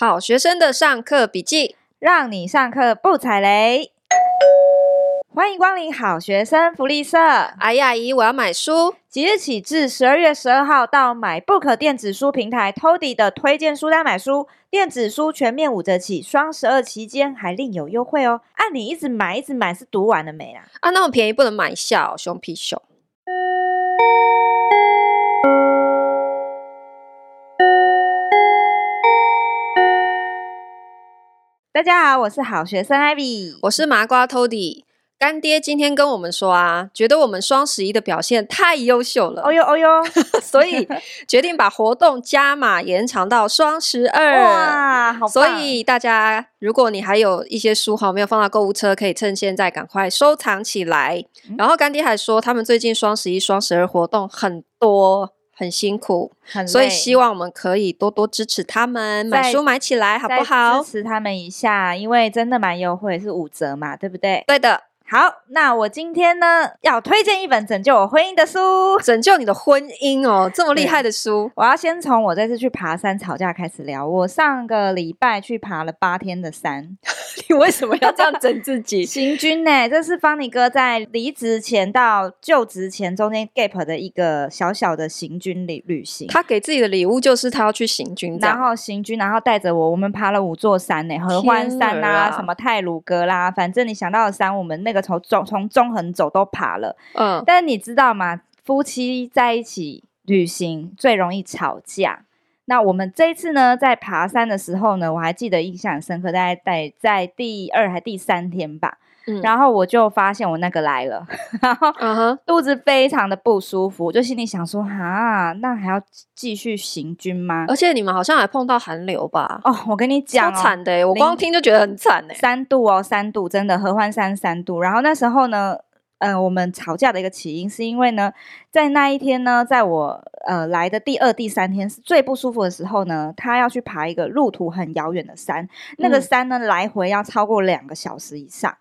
好学生的上课笔记，让你上课不踩雷。欢迎光临好学生福利社。阿姨阿姨，我要买书。即日起至十二月十二号，到 MyBook 电子书平台 Toddy 的推荐书单买书，电子书全面五折起，双十二期间还另有优惠哦。按、啊、你一直买一直买，是读完了没啦？啊，那么便宜不能买一下哦，熊皮熊。大家好，我是好学生 Ivy，我是麻瓜 Tody。干爹今天跟我们说啊，觉得我们双十一的表现太优秀了，哦哟哦哟，所以决定把活动加码延长到双十二。哇，好！所以大家，如果你还有一些书好没有放到购物车，可以趁现在赶快收藏起来。嗯、然后干爹还说，他们最近双十一、双十二活动很多。很辛苦，所以希望我们可以多多支持他们，买书买起来，好不好？支持他们一下，因为真的蛮优惠，是五折嘛，对不对？对的。好，那我今天呢要推荐一本拯救我婚姻的书，拯救你的婚姻哦，这么厉害的书。我要先从我这次去爬山吵架开始聊。我上个礼拜去爬了八天的山，你为什么要这样整自己？行军呢、欸？这是方尼哥在离职前到就职前中间 gap 的一个小小的行军旅旅行。他给自己的礼物就是他要去行军，然后行军，然后带着我，我们爬了五座山呢、欸，合欢山啊，啊什么泰鲁阁啦，反正你想到的山，我们那个。从中从中横走都爬了，嗯，但是你知道吗？夫妻在一起旅行最容易吵架。那我们这一次呢，在爬山的时候呢，我还记得印象深刻，大概在在第二还第三天吧。嗯、然后我就发现我那个来了，然后肚子非常的不舒服，我就心里想说啊，那还要继续行军吗？而且你们好像还碰到寒流吧？哦，我跟你讲、哦，超惨的、欸，我光听就觉得很惨哎、欸，三度哦，三度，真的合欢山三度。然后那时候呢，呃，我们吵架的一个起因是因为呢，在那一天呢，在我呃来的第二、第三天是最不舒服的时候呢，他要去爬一个路途很遥远的山，嗯、那个山呢来回要超过两个小时以上。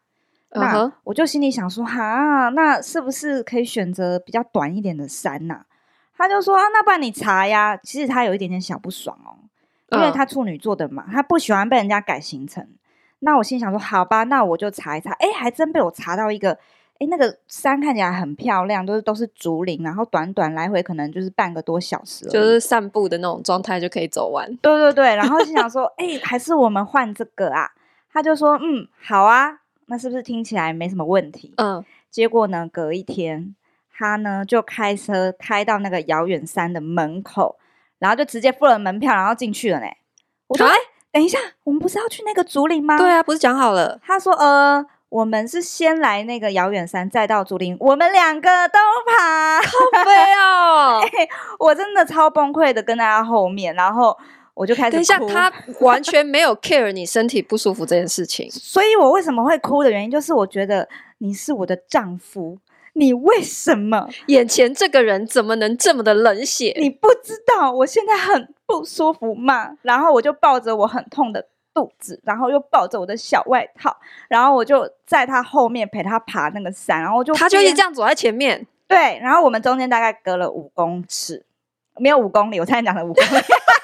那我就心里想说，哈，那是不是可以选择比较短一点的山呐、啊？他就说啊，那不然你查呀。其实他有一点点小不爽哦，因为他处女座的嘛，他不喜欢被人家改行程。那我心想说，好吧，那我就查一查。哎，还真被我查到一个，哎，那个山看起来很漂亮，都是都是竹林，然后短短来回可能就是半个多小时，就是散步的那种状态就可以走完。对对对，然后心想说，哎，还是我们换这个啊？他就说，嗯，好啊。那是不是听起来没什么问题？嗯，结果呢，隔一天，他呢就开车开到那个遥远山的门口，然后就直接付了门票，然后进去了呢。我说：“哎、啊，等一下，我们不是要去那个竹林吗？”对啊，不是讲好了。他说：“呃，我们是先来那个遥远山，再到竹林，我们两个都爬，好飞哦、欸！我真的超崩溃的跟在他后面，然后。”我就开始哭。等一下，他 完全没有 care 你身体不舒服这件事情。所以我为什么会哭的原因，就是我觉得你是我的丈夫，你为什么眼前这个人怎么能这么的冷血？你不知道我现在很不舒服吗？然后我就抱着我很痛的肚子，然后又抱着我的小外套，然后我就在他后面陪他爬那个山，然后就他就一直这样走在前面。对，然后我们中间大概隔了五公尺，没有五公里，我才讲了五公里。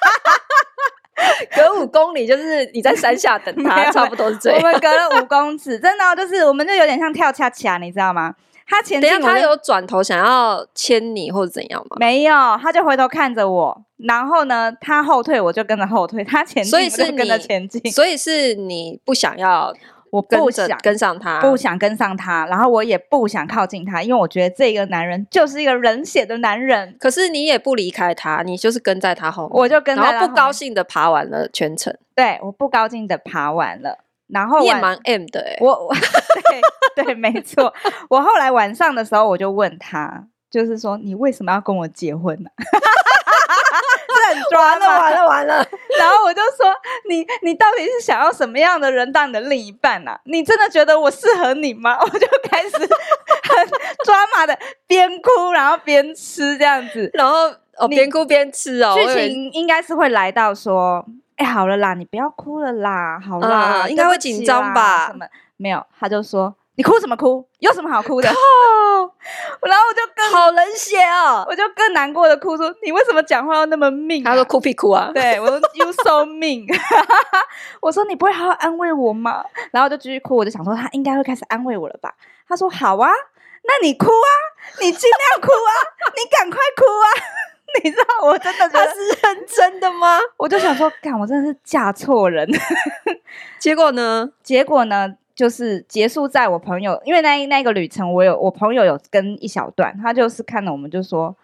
隔五公里就是你在山下等他，差不多是这样。我们隔了五公尺，真的、哦、就是，我们就有点像跳恰恰，你知道吗？他前进，他有转头想要牵你或者怎样吗？没有，他就回头看着我，然后呢，他后退，我就跟着后退，他前进，所以是跟着前进，所以是你不想要。我不想跟上他，不想跟上他，然后我也不想靠近他，因为我觉得这个男人就是一个冷血的男人。可是你也不离开他，你就是跟在他后面，我就跟在他后面，然后不高兴的爬完了全程。对，我不高兴的爬完了，然后你也蛮 M 的哎、欸，我对对没错。我后来晚上的时候，我就问他，就是说你为什么要跟我结婚呢、啊？完了完了完了！然后我就说：“你你到底是想要什么样的人当你的另一半啊？你真的觉得我适合你吗？” 我就开始很抓马的边哭然后边吃这样子，然后哦边哭边吃哦。剧情应该是会来到说：“哎，好了啦，你不要哭了啦，好啦，嗯、应该会紧张吧？”什么没有？他就说：“你哭什么哭？有什么好哭的？哦，然后我就更好冷血哦，我就更难过的哭说：“你为什么讲话要那么命啊？”他说：“哭屁哭啊！”对，我说：“You so mean。”我说：“你不会好好安慰我吗？”然后就继续哭，我就想说他应该会开始安慰我了吧？他说：“好啊，那你哭啊，你尽量哭啊，你赶快哭啊！”你知道我真的他是认真的吗？我就想说，干，我真的是嫁错人。结果呢？结果呢？就是结束在我朋友，因为那那个旅程，我有我朋友有跟一小段，他就是看了我们就说，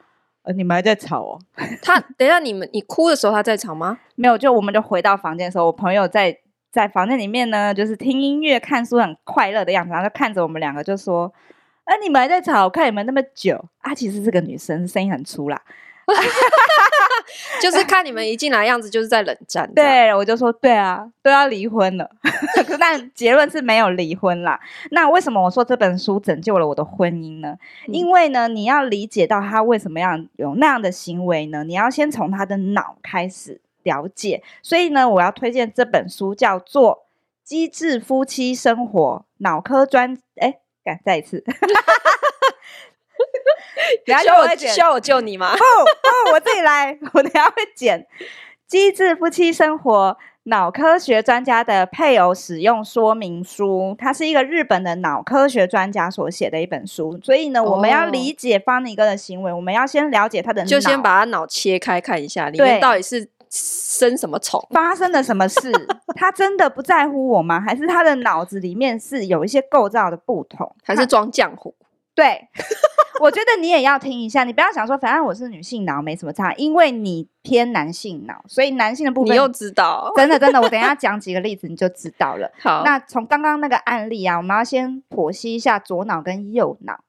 呃，你们还在吵哦。他等一下，你们你哭的时候他在吵吗？没有，就我们就回到房间的时候，我朋友在在房间里面呢，就是听音乐、看书，很快乐的样子，然后就看着我们两个就说，呃，你们还在吵，我看你们那么久啊，其实这个女生声音很粗啦。就是看你们一进来样子，就是在冷战。对，我就说对啊，都要离婚了。但结论是没有离婚啦。那为什么我说这本书拯救了我的婚姻呢？嗯、因为呢，你要理解到他为什么要有那样的行为呢？你要先从他的脑开始了解。所以呢，我要推荐这本书，叫做《机智夫妻生活》，脑科专哎，敢再一次。等下我需要我救你吗？不不，我自己来。我等下会剪《机智夫妻生活》脑科学专家的配偶使用说明书，它是一个日本的脑科学专家所写的一本书。所以呢，我们要理解方尼哥的行为，我们要先了解他的，就先把他脑切开看一下，里面到底是生什么虫，发生了什么事？他真的不在乎我吗？还是他的脑子里面是有一些构造的不同？还是装浆糊？对，我觉得你也要听一下，你不要想说，反正我是女性脑没什么差，因为你偏男性脑，所以男性的部分你又知道，真的真的，我等一下讲几个例子你就知道了。好，那从刚刚那个案例啊，我们要先剖析一下左脑跟右脑。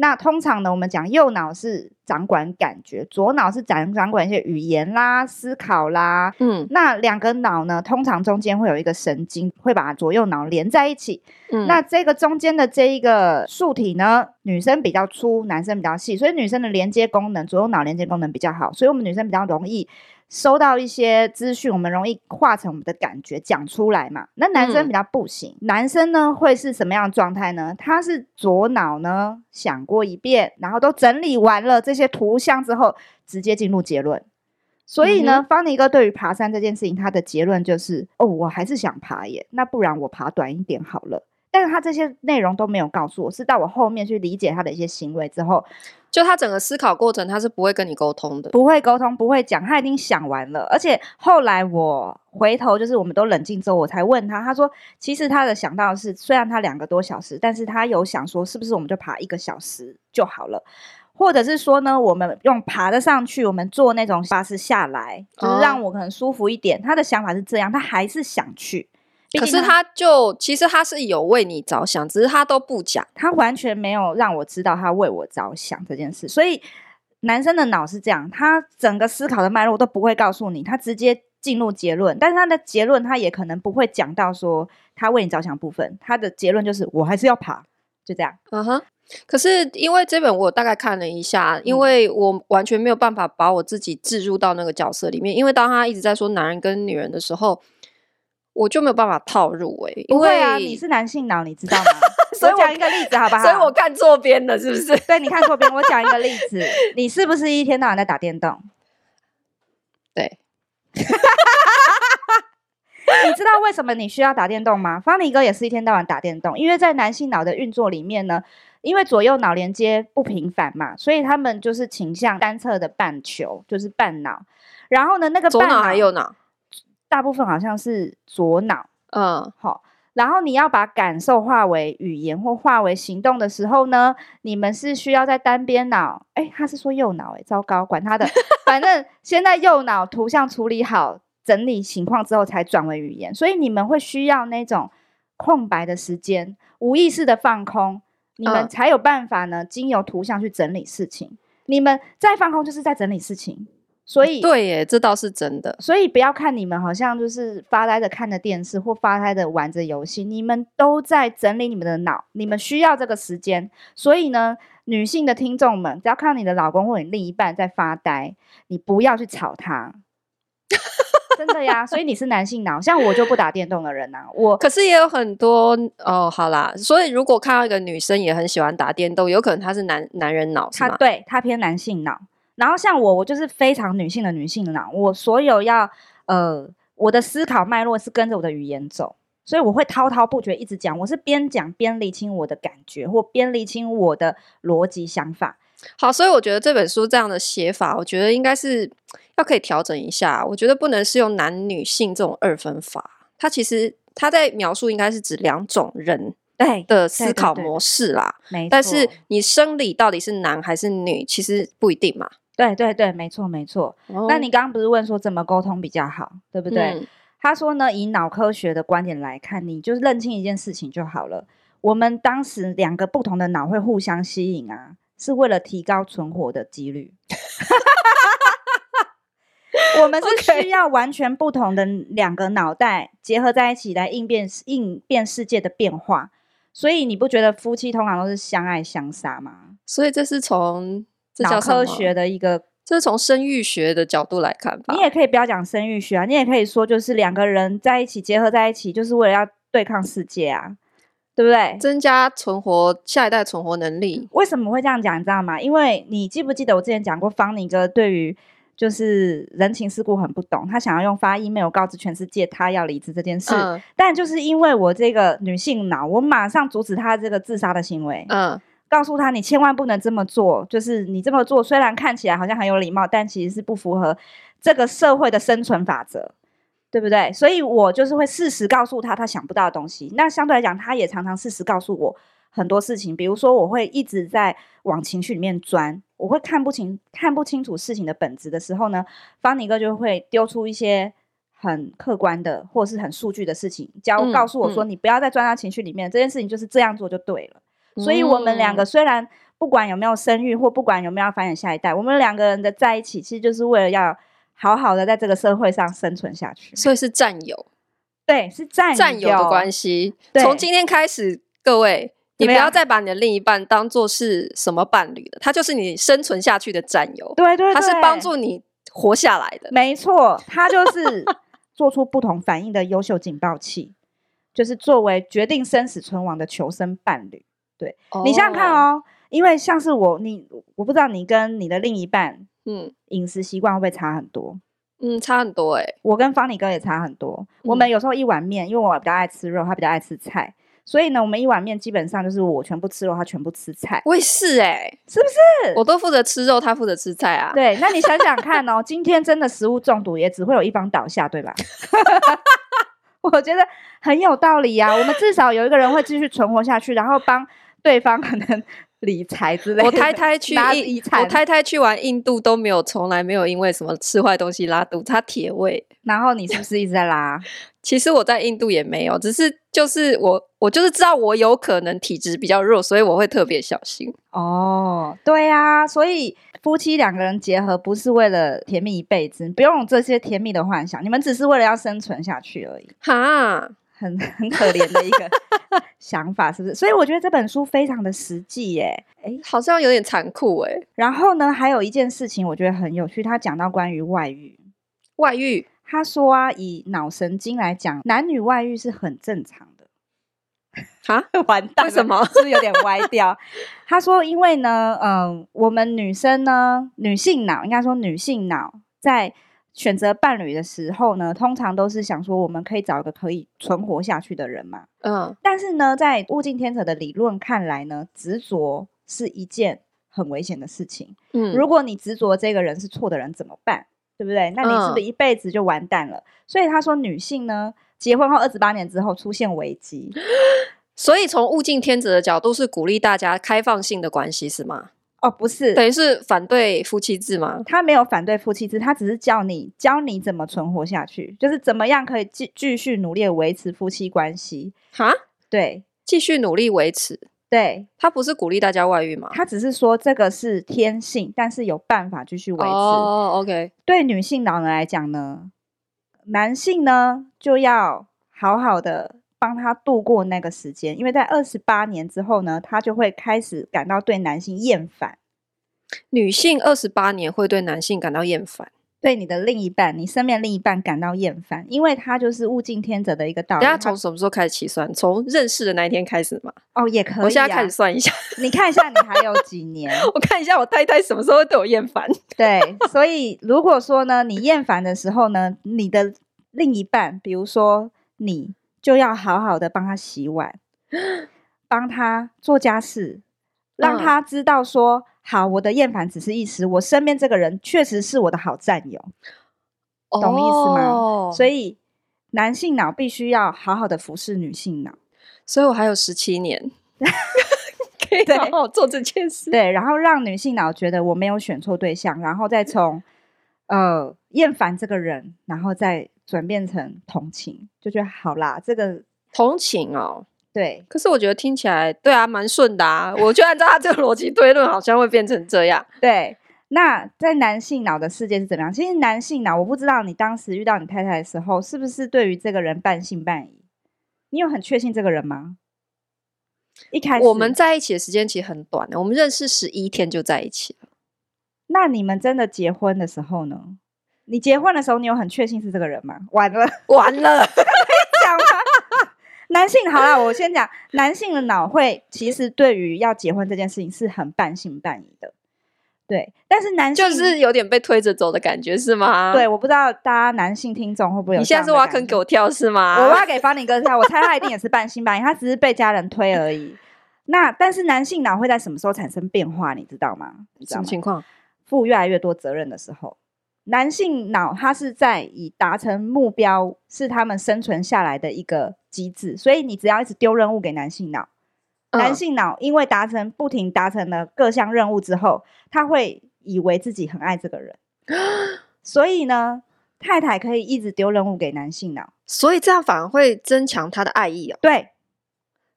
那通常呢，我们讲右脑是掌管感觉，左脑是掌掌管一些语言啦、思考啦。嗯，那两个脑呢，通常中间会有一个神经，会把左右脑连在一起。嗯，那这个中间的这一个树体呢，女生比较粗，男生比较细，所以女生的连接功能，左右脑连接功能比较好，所以我们女生比较容易。收到一些资讯，我们容易化成我们的感觉讲出来嘛。那男生比较不行，嗯、男生呢会是什么样的状态呢？他是左脑呢想过一遍，然后都整理完了这些图像之后，直接进入结论。所以呢，嗯、方尼哥对于爬山这件事情，他的结论就是：哦，我还是想爬耶。那不然我爬短一点好了。但是他这些内容都没有告诉我，是到我后面去理解他的一些行为之后。就他整个思考过程，他是不会跟你沟通的，不会沟通，不会讲，他已经想完了。而且后来我回头，就是我们都冷静之后，我才问他，他说其实他的想到的是，虽然他两个多小时，但是他有想说，是不是我们就爬一个小时就好了，或者是说呢，我们用爬的上去，我们坐那种巴士下来，就是让我可能舒服一点。哦、他的想法是这样，他还是想去。可是他就其实他是有为你着想，只是他都不讲，他完全没有让我知道他为我着想这件事。所以男生的脑是这样，他整个思考的脉络都不会告诉你，他直接进入结论。但是他的结论他也可能不会讲到说他为你着想部分，他的结论就是我还是要爬，就这样。嗯哼。可是因为这本我大概看了一下，因为我完全没有办法把我自己置入到那个角色里面，因为当他一直在说男人跟女人的时候。我就没有办法套入诶、欸，因为啊，你是男性脑，你知道吗？所以我讲一个例子好不好？所以我看错边了，是不是？对，你看错边。我讲一个例子，你是不是一天到晚在打电动？对。你知道为什么你需要打电动吗？方尼哥也是一天到晚打电动，因为在男性脑的运作里面呢，因为左右脑连接不频繁嘛，所以他们就是倾向单侧的半球，就是半脑。然后呢，那个左脑还右脑？大部分好像是左脑，嗯，好，然后你要把感受化为语言或化为行动的时候呢，你们是需要在单边脑，诶，他是说右脑，诶，糟糕，管他的，反正 先在右脑图像处理好、整理情况之后才转为语言，所以你们会需要那种空白的时间，无意识的放空，你们才有办法呢，经由图像去整理事情。你们在放空，就是在整理事情。所以对耶，这倒是真的。所以不要看你们好像就是发呆的看着电视或发呆的玩着游戏，你们都在整理你们的脑，你们需要这个时间。所以呢，女性的听众们，只要看到你的老公或你另一半在发呆，你不要去吵他。真的呀。所以你是男性脑，像我就不打电动的人呐、啊。我可是也有很多哦，好啦。所以如果看到一个女生也很喜欢打电动，有可能她是男男人脑，她对她偏男性脑。然后像我，我就是非常女性的女性脑。我所有要呃，我的思考脉络是跟着我的语言走，所以我会滔滔不绝一直讲。我是边讲边理清我的感觉，或边理清我的逻辑想法。好，所以我觉得这本书这样的写法，我觉得应该是要可以调整一下。我觉得不能是用男女性这种二分法。它其实它在描述应该是指两种人对的思考模式啦。但是你生理到底是男还是女，其实不一定嘛。对对对，没错没错。哦、那你刚刚不是问说怎么沟通比较好，对不对？嗯、他说呢，以脑科学的观点来看，你就是认清一件事情就好了。我们当时两个不同的脑会互相吸引啊。是为了提高存活的几率，我们是需要完全不同的两个脑袋结合在一起来应变应变世界的变化，所以你不觉得夫妻通常都是相爱相杀吗？所以这是从脑科学的一个，这是从生育学的角度来看吧。你也可以不要讲生育学啊，你也可以说就是两个人在一起结合在一起，就是为了要对抗世界啊。对不对？增加存活下一代存活能力。为什么会这样讲？你知道吗？因为你记不记得我之前讲过，方宁哥对于就是人情世故很不懂，他想要用发 email 告知全世界他要离职这件事。嗯、但就是因为我这个女性脑，我马上阻止他这个自杀的行为。嗯，告诉他你千万不能这么做，就是你这么做虽然看起来好像很有礼貌，但其实是不符合这个社会的生存法则。对不对？所以我就是会适时告诉他他想不到的东西。那相对来讲，他也常常适时告诉我很多事情。比如说，我会一直在往情绪里面钻，我会看不清、看不清楚事情的本质的时候呢，方尼哥就会丢出一些很客观的或是很数据的事情，教告诉我说：“嗯、你不要再钻到情绪里面，嗯、这件事情就是这样做就对了。嗯”所以，我们两个虽然不管有没有生育，或不管有没有要繁衍下一代，我们两个人的在一起，其实就是为了要。好好的在这个社会上生存下去，所以是战友，对，是战战友的关系。从今天开始，各位，你不要再把你的另一半当做是什么伴侣了，他就是你生存下去的战友。对，对对，他是帮助你活下来的。没错，他就是 做出不同反应的优秀警报器，就是作为决定生死存亡的求生伴侣。对，oh. 你想想看哦，因为像是我，你我不知道你跟你的另一半。嗯，饮食习惯会不会差很多？嗯，差很多哎、欸。我跟方尼哥也差很多。嗯、我们有时候一碗面，因为我比较爱吃肉，他比较爱吃菜，所以呢，我们一碗面基本上就是我全部吃肉，他全部吃菜。我也是哎、欸，是不是？我都负责吃肉，他负责吃菜啊。对，那你想想看哦，今天真的食物中毒，也只会有一方倒下，对吧？我觉得很有道理呀、啊。我们至少有一个人会继续存活下去，然后帮对方可能。理财之类的，我太太去印，我太太去完印度都没有，从来没有因为什么吃坏东西拉肚子，她铁胃。然后你是不是一直在拉？其实我在印度也没有，只是就是我，我就是知道我有可能体质比较弱，所以我会特别小心。哦，对呀、啊，所以夫妻两个人结合不是为了甜蜜一辈子，不用有这些甜蜜的幻想，你们只是为了要生存下去而已。哈。很 很可怜的一个 想法，是不是？所以我觉得这本书非常的实际耶，哎，好像有点残酷哎。然后呢，还有一件事情我觉得很有趣，他讲到关于外遇，外遇，他说啊，以脑神经来讲，男女外遇是很正常的。啊，完蛋，为什么？是不是有点歪掉？他说，因为呢，嗯、呃，我们女生呢，女性脑应该说女性脑在。选择伴侣的时候呢，通常都是想说我们可以找一个可以存活下去的人嘛。嗯，但是呢，在物竞天择的理论看来呢，执着是一件很危险的事情。嗯，如果你执着这个人是错的人怎么办？对不对？那你是不是一辈子就完蛋了？嗯，所以他说，女性呢，结婚后二十八年之后出现危机。所以从物竞天择的角度是鼓励大家开放性的关系，是吗？哦，不是，等于是反对夫妻制吗？他没有反对夫妻制，他只是教你教你怎么存活下去，就是怎么样可以继继续努力维持夫妻关系。哈，对，继续努力维持。对，他不是鼓励大家外遇吗？他只是说这个是天性，但是有办法继续维持。哦，OK。对女性老人来讲呢，男性呢就要好好的。帮他度过那个时间，因为在二十八年之后呢，他就会开始感到对男性厌烦。女性二十八年会对男性感到厌烦，对你的另一半，你身边另一半感到厌烦，因为他就是物竞天择的一个道理。大家从什么时候开始起算？从认识的那一天开始吗？哦，也可以、啊。我现在开始算一下，你看一下，你还有几年？我看一下我太太什么时候会对我厌烦。对，所以如果说呢，你厌烦的时候呢，你的另一半，比如说你，就要好好的帮他洗碗，帮他做家事，让他知道说。嗯好，我的厌烦只是一时。我身边这个人确实是我的好战友，懂意思吗？哦、所以男性脑必须要好好的服侍女性脑。所以我还有十七年 可以好好做这件事。对，然后让女性脑觉得我没有选错对象，然后再从呃厌烦这个人，然后再转变成同情，就觉得好啦，这个同情哦。对，可是我觉得听起来对啊，蛮顺的啊。我就按照他这个逻辑推论，好像会变成这样。对，那在男性脑的世界是怎么样？其实男性脑，我不知道你当时遇到你太太的时候，是不是对于这个人半信半疑？你有很确信这个人吗？一开始我们在一起的时间其实很短的，我们认识十一天就在一起了。那你们真的结婚的时候呢？你结婚的时候，你有很确信是这个人吗？完了，完了，可以讲吗？男性好了，我先讲，男性的脑会其实对于要结婚这件事情是很半信半疑的，对。但是男性就是有点被推着走的感觉，是吗？对，我不知道大家男性听众会不会有。你现在是挖坑给我跳是吗？我挖给方尼哥跳，我猜他一定也是半信半疑，他只是被家人推而已。那但是男性脑会在什么时候产生变化？你知道吗？什么情况？负越来越多责任的时候。男性脑，它是在以达成目标是他们生存下来的一个机制，所以你只要一直丢任务给男性脑，嗯、男性脑因为达成不停达成了各项任务之后，他会以为自己很爱这个人，所以呢，太太可以一直丢任务给男性脑，所以这样反而会增强他的爱意哦。对，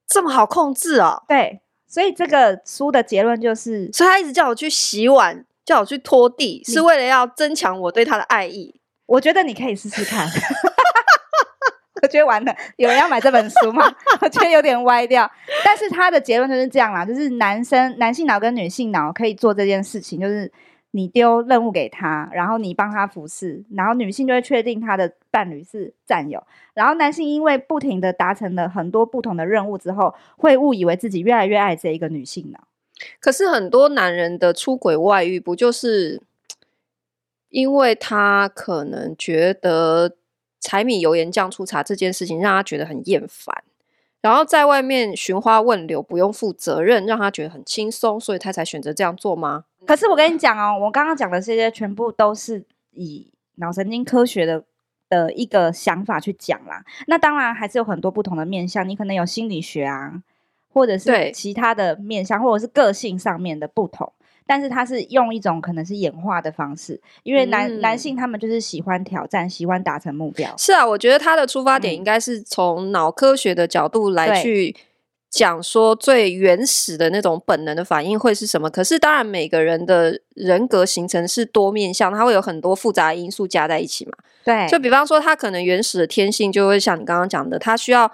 这么好控制哦。对，所以这个书的结论就是，所以他一直叫我去洗碗。叫我去拖地，是为了要增强我对他的爱意。我觉得你可以试试看。我觉得完了，有人要买这本书吗？我觉得有点歪掉。但是他的结论就是这样啦，就是男生、男性脑跟女性脑可以做这件事情，就是你丢任务给他，然后你帮他服侍，然后女性就会确定他的伴侣是战友，然后男性因为不停的达成了很多不同的任务之后，会误以为自己越来越爱这一个女性脑。可是很多男人的出轨外遇，不就是因为他可能觉得柴米油盐酱醋茶这件事情让他觉得很厌烦，然后在外面寻花问柳不用负责任，让他觉得很轻松，所以他才选择这样做吗？可是我跟你讲哦，我刚刚讲的这些全部都是以脑神经科学的的一个想法去讲啦。那当然还是有很多不同的面向，你可能有心理学啊。或者是其他的面相，或者是个性上面的不同，但是他是用一种可能是演化的方式，因为男、嗯、男性他们就是喜欢挑战，喜欢达成目标。是啊，我觉得他的出发点应该是从脑科学的角度来去讲说最原始的那种本能的反应会是什么。可是当然每个人的人格形成是多面向，他会有很多复杂因素加在一起嘛。对，就比方说他可能原始的天性就会像你刚刚讲的，他需要。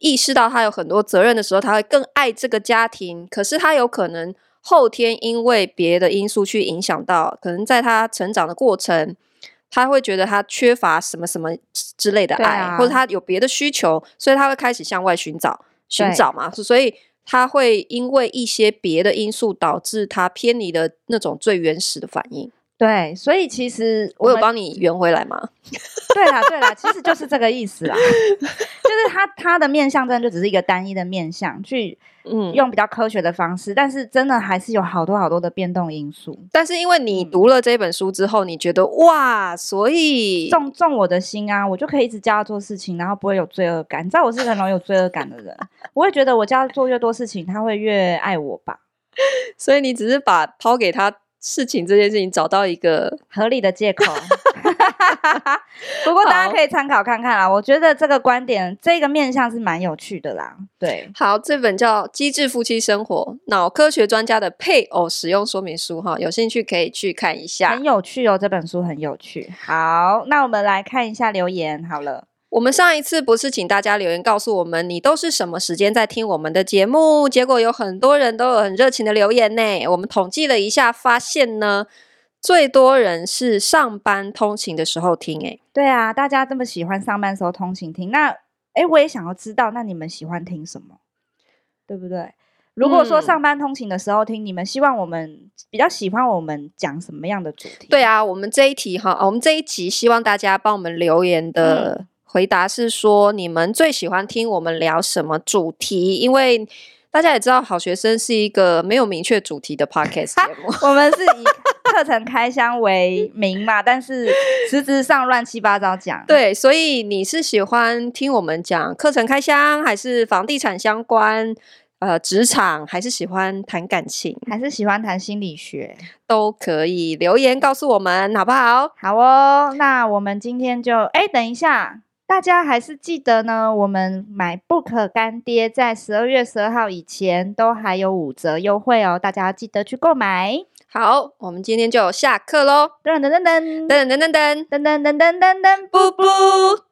意识到他有很多责任的时候，他会更爱这个家庭。可是他有可能后天因为别的因素去影响到，可能在他成长的过程，他会觉得他缺乏什么什么之类的爱，啊、或者他有别的需求，所以他会开始向外寻找寻找嘛。所以他会因为一些别的因素导致他偏离了那种最原始的反应。对，所以其实我，我有帮你圆回来吗？对啦，对啦，其实就是这个意思啦，就是他他的面相真的就只是一个单一的面相，去嗯用比较科学的方式，嗯、但是真的还是有好多好多的变动因素。但是因为你读了这本书之后，你觉得哇，所以中中我的心啊，我就可以一直教他做事情，然后不会有罪恶感。你知道我是很容易有罪恶感的人，我会觉得我教他做越多事情，他会越爱我吧。所以你只是把抛给他。事情这件事情找到一个合理的借口，不过大家可以参考看看啦。我觉得这个观点，这个面向是蛮有趣的啦。对，好，这本叫《机智夫妻生活：脑科学专家的配偶使用说明书》哈，有兴趣可以去看一下，很有趣哦。这本书很有趣。好，那我们来看一下留言好了。我们上一次不是请大家留言告诉我们你都是什么时间在听我们的节目？结果有很多人都有很热情的留言呢。我们统计了一下，发现呢，最多人是上班通勤的时候听，诶，对啊，大家这么喜欢上班时候通勤听，那诶，我也想要知道，那你们喜欢听什么？对不对？如果说上班通勤的时候听，嗯、你们希望我们比较喜欢我们讲什么样的主题？对啊，我们这一题哈，我们这一集希望大家帮我们留言的回答是说，你们最喜欢听我们聊什么主题？因为大家也知道，好学生是一个没有明确主题的 podcast 节目，我们是以课程开箱为名嘛，但是实质上乱七八糟讲。对，所以你是喜欢听我们讲课程开箱，还是房地产相关？呃，职场还是喜欢谈感情，还是喜欢谈心理学，都可以留言告诉我们，好不好？好哦，那我们今天就哎，等一下，大家还是记得呢，我们买 Book 干爹在十二月十二号以前都还有五折优惠哦，大家要记得去购买。好，我们今天就下课喽！噔噔噔噔噔噔噔噔噔噔噔噔噔噔，布布。